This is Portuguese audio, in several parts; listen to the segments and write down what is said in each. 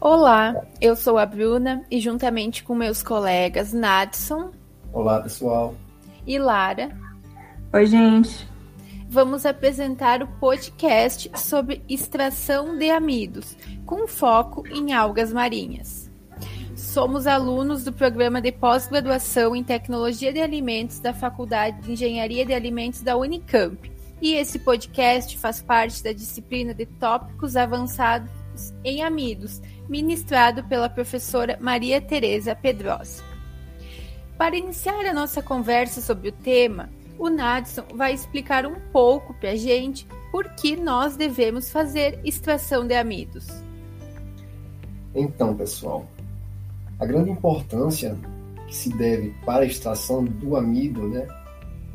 Olá, eu sou a Bruna e juntamente com meus colegas Nadson. Olá, pessoal. E Lara. Oi, gente. Vamos apresentar o podcast sobre extração de amidos, com foco em algas marinhas. Somos alunos do programa de pós-graduação em Tecnologia de Alimentos da Faculdade de Engenharia de Alimentos da Unicamp. E esse podcast faz parte da disciplina de tópicos avançados em amidos, ministrado pela professora Maria Tereza Pedrosa. Para iniciar a nossa conversa sobre o tema, o Nadson vai explicar um pouco para a gente por que nós devemos fazer extração de amidos. Então, pessoal, a grande importância que se deve para a extração do amido né,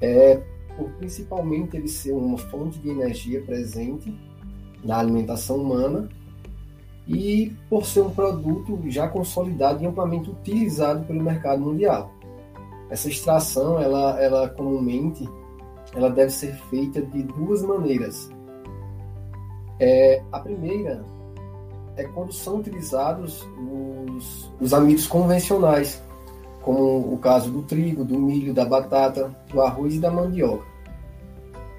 é por principalmente ele ser uma fonte de energia presente na alimentação humana e por ser um produto já consolidado e amplamente utilizado pelo mercado mundial. Essa extração, ela, ela comumente, ela deve ser feita de duas maneiras. É, a primeira é quando são utilizados os, os amidos convencionais, como o caso do trigo, do milho, da batata, do arroz e da mandioca.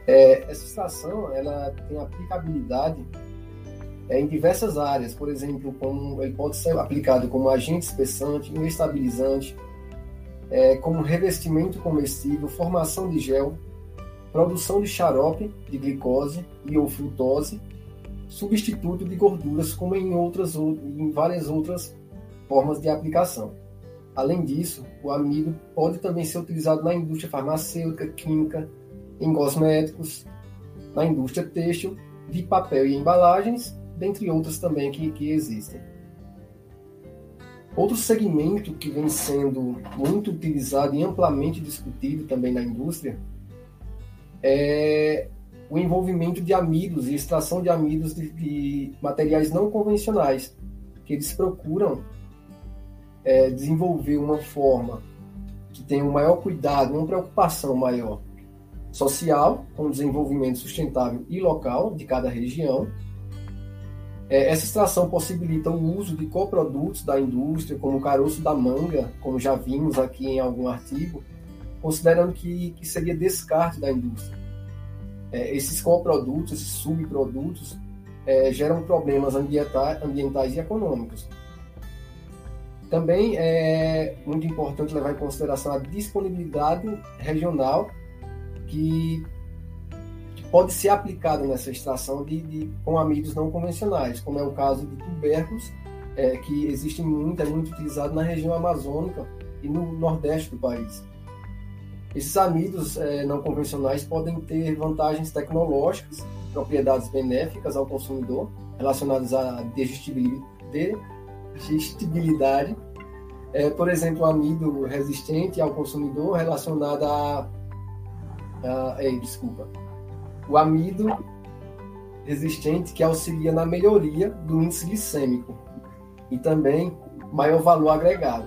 É, essa extração ela tem aplicabilidade é, em diversas áreas, por exemplo, como ele pode ser aplicado como agente espessante, estabilizante, é, como revestimento comestível, formação de gel, produção de xarope de glicose e ou frutose, substituto de gorduras, como em outras em várias outras formas de aplicação. Além disso, o amido pode também ser utilizado na indústria farmacêutica, química, em cosméticos, na indústria têxtil, de papel e embalagens dentre outras também que, que existem. Outro segmento que vem sendo muito utilizado e amplamente discutido também na indústria é o envolvimento de amidos e extração de amidos de, de materiais não convencionais, que eles procuram é, desenvolver uma forma que tenha um maior cuidado, uma preocupação maior social, com o desenvolvimento sustentável e local de cada região, é, essa extração possibilita o uso de coprodutos da indústria, como o caroço da manga, como já vimos aqui em algum artigo, considerando que, que seria descarte da indústria. É, esses coprodutos, esses subprodutos, é, geram problemas ambientais, ambientais e econômicos. Também é muito importante levar em consideração a disponibilidade regional, que pode ser aplicado nessa extração de, de, com amidos não convencionais, como é o caso de tubérculos, é, que existe muito, é muito utilizado na região amazônica e no nordeste do país. Esses amidos é, não convencionais podem ter vantagens tecnológicas, propriedades benéficas ao consumidor, relacionadas à digestibilidade, é, por exemplo, o amido resistente ao consumidor relacionado a, a desculpa, o amido resistente que auxilia na melhoria do índice glicêmico e também maior valor agregado,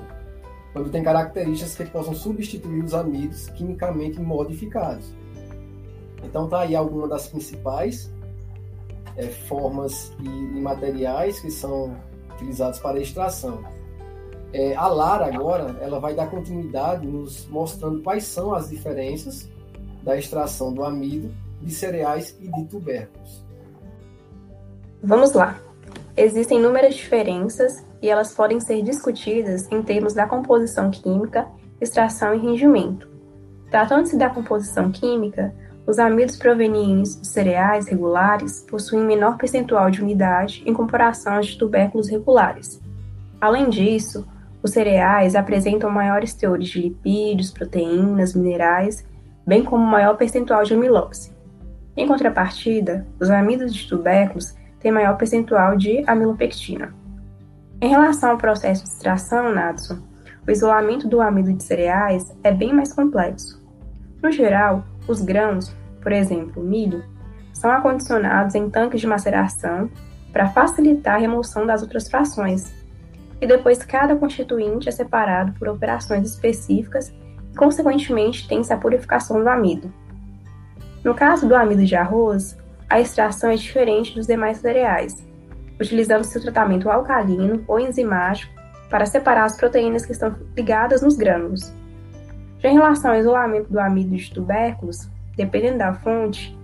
quando tem características que possam substituir os amidos quimicamente modificados. Então tá aí alguma das principais é, formas e, e, materiais que são utilizados para a extração. É, a Lara agora ela vai dar continuidade nos mostrando quais são as diferenças da extração do amido de cereais e de tubérculos. Vamos lá. Existem inúmeras diferenças e elas podem ser discutidas em termos da composição química, extração e rendimento. Tratando-se da composição química, os amidos provenientes de cereais regulares possuem menor percentual de unidade em comparação aos de tubérculos regulares. Além disso, os cereais apresentam maiores teores de lipídios, proteínas, minerais, bem como maior percentual de amilose. Em contrapartida, os amidos de tubérculos têm maior percentual de amilopectina. Em relação ao processo de extração, Nadson, o isolamento do amido de cereais é bem mais complexo. No geral, os grãos, por exemplo, milho, são acondicionados em tanques de maceração para facilitar a remoção das outras frações, e depois cada constituinte é separado por operações específicas e, consequentemente, tem-se a purificação do amido. No caso do amido de arroz, a extração é diferente dos demais cereais. utilizando seu tratamento alcalino ou enzimático para separar as proteínas que estão ligadas nos grânulos. Já em relação ao isolamento do amido de tubérculos, dependendo da fonte,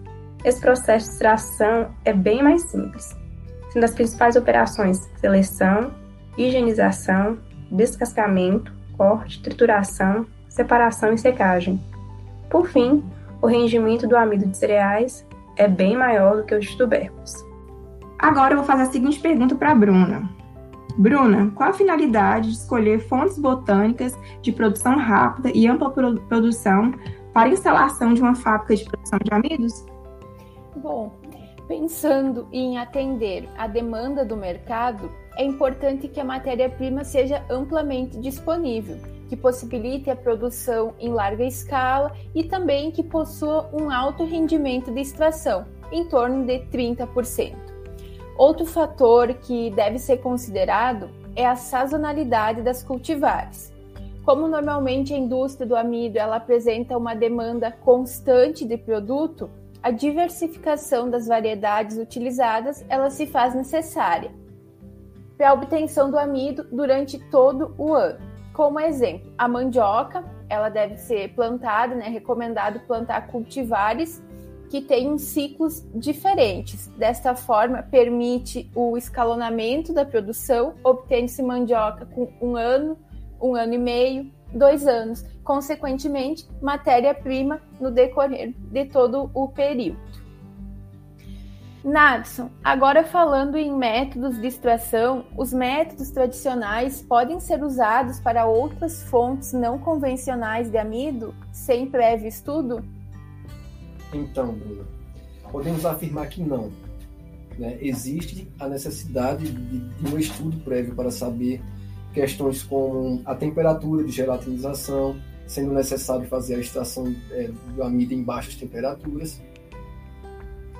esse processo de extração é bem mais simples, sendo as principais operações seleção, higienização, descascamento, corte, trituração, separação e secagem. Por fim, o rendimento do amido de cereais é bem maior do que o de tubérculos. Agora eu vou fazer a seguinte pergunta para a Bruna. Bruna, qual a finalidade de escolher fontes botânicas de produção rápida e ampla produção para a instalação de uma fábrica de produção de amidos? Bom, pensando em atender a demanda do mercado, é importante que a matéria-prima seja amplamente disponível, que possibilite a produção em larga escala e também que possua um alto rendimento de extração, em torno de 30%. Outro fator que deve ser considerado é a sazonalidade das cultivares. Como normalmente a indústria do amido ela apresenta uma demanda constante de produto, a diversificação das variedades utilizadas ela se faz necessária para a obtenção do amido durante todo o ano. Como exemplo, a mandioca, ela deve ser plantada, né, recomendado plantar cultivares que tenham ciclos diferentes. Desta forma, permite o escalonamento da produção, obtendo-se mandioca com um ano, um ano e meio, dois anos, consequentemente, matéria-prima no decorrer de todo o período. Nadson, agora falando em métodos de extração, os métodos tradicionais podem ser usados para outras fontes não convencionais de amido sem prévio estudo? Então, Bruno, podemos afirmar que não. Né? Existe a necessidade de, de um estudo prévio para saber questões como a temperatura de gelatinização, sendo necessário fazer a extração é, do amido em baixas temperaturas.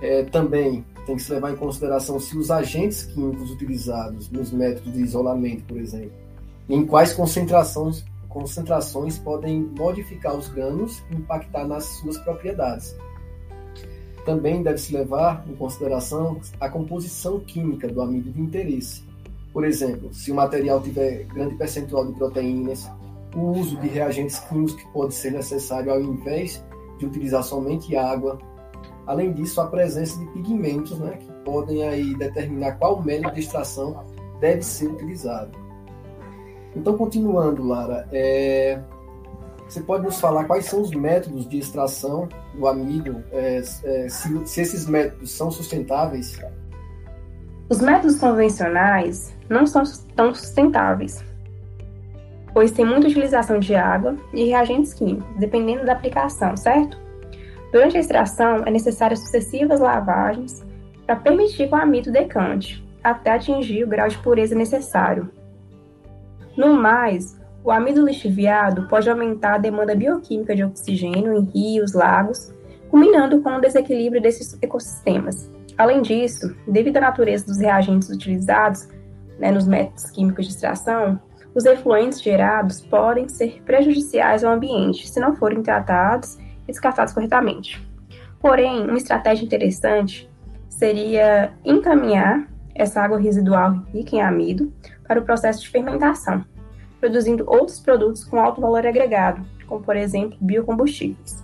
É, também tem que se levar em consideração se os agentes químicos utilizados nos métodos de isolamento, por exemplo, em quais concentrações, concentrações podem modificar os grãos e impactar nas suas propriedades. Também deve-se levar em consideração a composição química do amido de interesse. Por exemplo, se o material tiver grande percentual de proteínas, o uso de reagentes químicos que pode ser necessário ao invés de utilizar somente água, Além disso, a presença de pigmentos né, que podem aí determinar qual método de extração deve ser utilizado. Então, continuando, Lara, é... você pode nos falar quais são os métodos de extração do amido, é, é, se, se esses métodos são sustentáveis? Os métodos convencionais não são tão sustentáveis, pois tem muita utilização de água e reagentes químicos, dependendo da aplicação, certo? Durante a extração, é necessárias sucessivas lavagens para permitir que o amido decante, até atingir o grau de pureza necessário. No mais, o amido lixiviado pode aumentar a demanda bioquímica de oxigênio em rios, lagos, culminando com o desequilíbrio desses ecossistemas. Além disso, devido à natureza dos reagentes utilizados né, nos métodos químicos de extração, os efluentes gerados podem ser prejudiciais ao ambiente se não forem tratados descartados corretamente. Porém, uma estratégia interessante seria encaminhar essa água residual rica em amido para o processo de fermentação, produzindo outros produtos com alto valor agregado, como por exemplo biocombustíveis.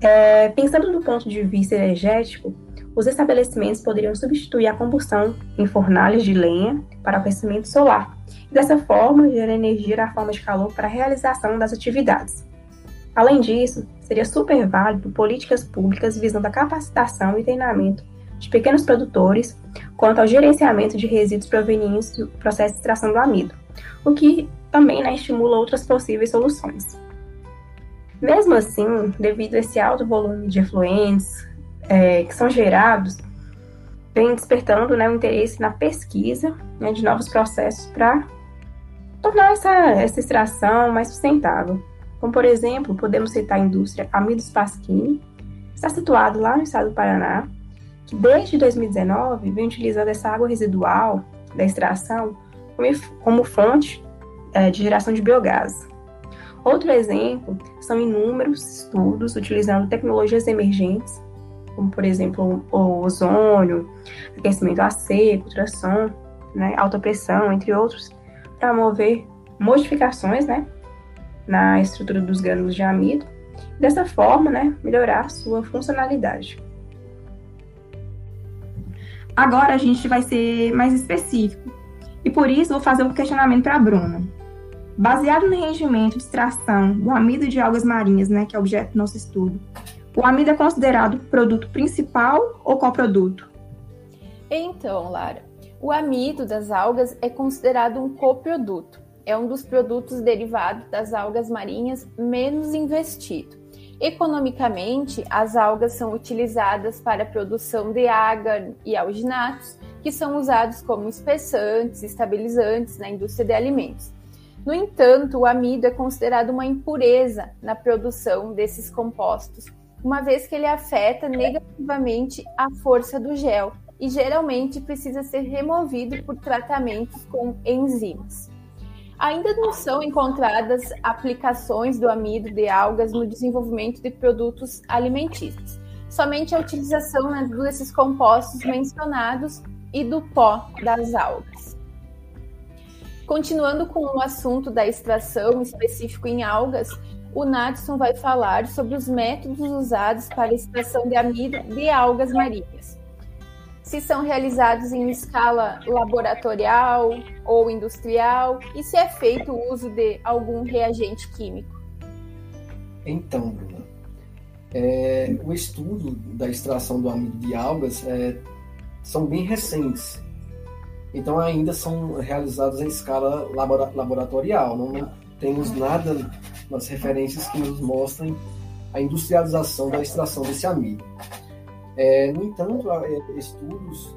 É, pensando do ponto de vista energético, os estabelecimentos poderiam substituir a combustão em fornalhas de lenha para aquecimento solar, dessa forma gerar energia na forma de calor para a realização das atividades. Além disso, seria super válido políticas públicas visando a capacitação e treinamento de pequenos produtores quanto ao gerenciamento de resíduos provenientes do processo de extração do amido, o que também né, estimula outras possíveis soluções. Mesmo assim, devido a esse alto volume de efluentes é, que são gerados, vem despertando né, o interesse na pesquisa né, de novos processos para tornar essa, essa extração mais sustentável. Como, por exemplo, podemos citar a indústria Amidos Pasquini, que está situado lá no estado do Paraná, que desde 2019 vem utilizando essa água residual da extração como fonte é, de geração de biogás. Outro exemplo são inúmeros estudos utilizando tecnologias emergentes como por exemplo o ozônio, aquecimento a seco, ultrassom, né, alta pressão, entre outros, para mover modificações né, na estrutura dos grânulos de amido, dessa forma né, melhorar sua funcionalidade. Agora a gente vai ser mais específico, e por isso vou fazer um questionamento para a Bruna. Baseado no rendimento de extração do amido de algas marinhas, né, que é objeto do nosso estudo, o amido é considerado produto principal ou coproduto? Então, Lara, o amido das algas é considerado um coproduto. É um dos produtos derivados das algas marinhas menos investido. Economicamente, as algas são utilizadas para a produção de agar e alginatos, que são usados como espessantes, estabilizantes na indústria de alimentos. No entanto, o amido é considerado uma impureza na produção desses compostos, uma vez que ele afeta negativamente a força do gel e geralmente precisa ser removido por tratamentos com enzimas. Ainda não são encontradas aplicações do amido de algas no desenvolvimento de produtos alimentícios. Somente a utilização né, desses compostos mencionados e do pó das algas. Continuando com o assunto da extração específico em algas, o Natson vai falar sobre os métodos usados para extração de amido de algas marinhas. Se são realizados em escala laboratorial ou industrial e se é feito o uso de algum reagente químico. Então, Bruna, é, o estudo da extração do amido de algas é, são bem recentes. Então, ainda são realizados em escala laboratorial. Não temos nada nas referências que nos mostrem a industrialização da extração desse amido. É, no entanto, é, estudos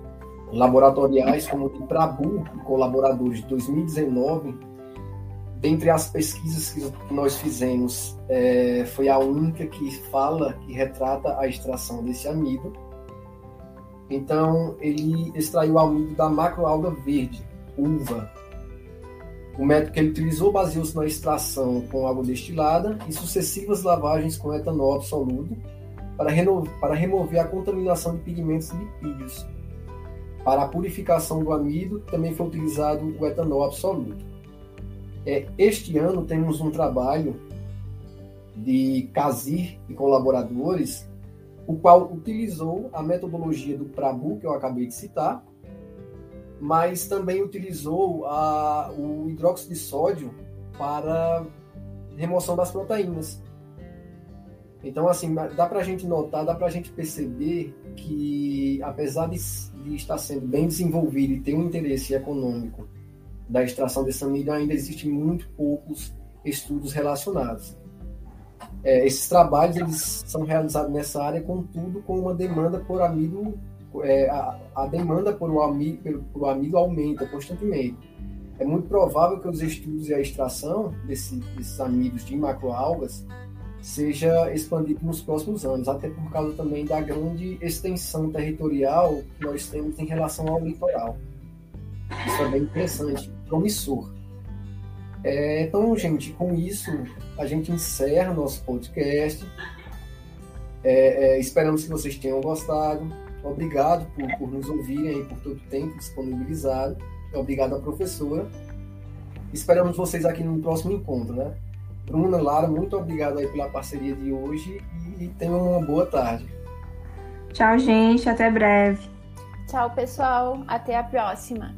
laboratoriais como o de Prabu e colaboradores de 2019, dentre as pesquisas que nós fizemos, é, foi a única que fala, que retrata a extração desse amido. Então, ele extraiu o amido da macroalga verde, uva, o método que ele utilizou baseou-se na extração com água destilada e sucessivas lavagens com etanol absoluto para, para remover a contaminação de pigmentos lipídios. Para a purificação do amido, também foi utilizado o etanol absoluto. É, este ano temos um trabalho de Kazir e colaboradores, o qual utilizou a metodologia do Prabu, que eu acabei de citar, mas também utilizou a, o hidróxido de sódio para remoção das proteínas. Então, assim, dá para a gente notar, dá para a gente perceber que, apesar de, de, estar sendo bem desenvolvido e ter um interesse econômico da extração desse amido, ainda existem muito poucos estudos relacionados. É, esses trabalhos eles são realizados nessa área, contudo, com uma demanda por amido é, a, a, demanda por o, amido, por, por o amido aumenta constantemente. É muito provável que os estudos e a extração desse, desses amidos de macroalgas seja expandido nos próximos anos, até por causa também da grande extensão territorial que nós temos em relação ao litoral. Isso é bem interessante, promissor. É, então, gente, com isso a gente encerra nosso podcast. É, é, esperamos que vocês tenham gostado. Obrigado por, por nos ouvirem e por todo o tempo disponibilizado. Obrigado à professora. Esperamos vocês aqui no próximo encontro, né? Bruna, Lara, muito obrigado aí pela parceria de hoje e tenham uma boa tarde. Tchau, gente. Até breve. Tchau, pessoal. Até a próxima.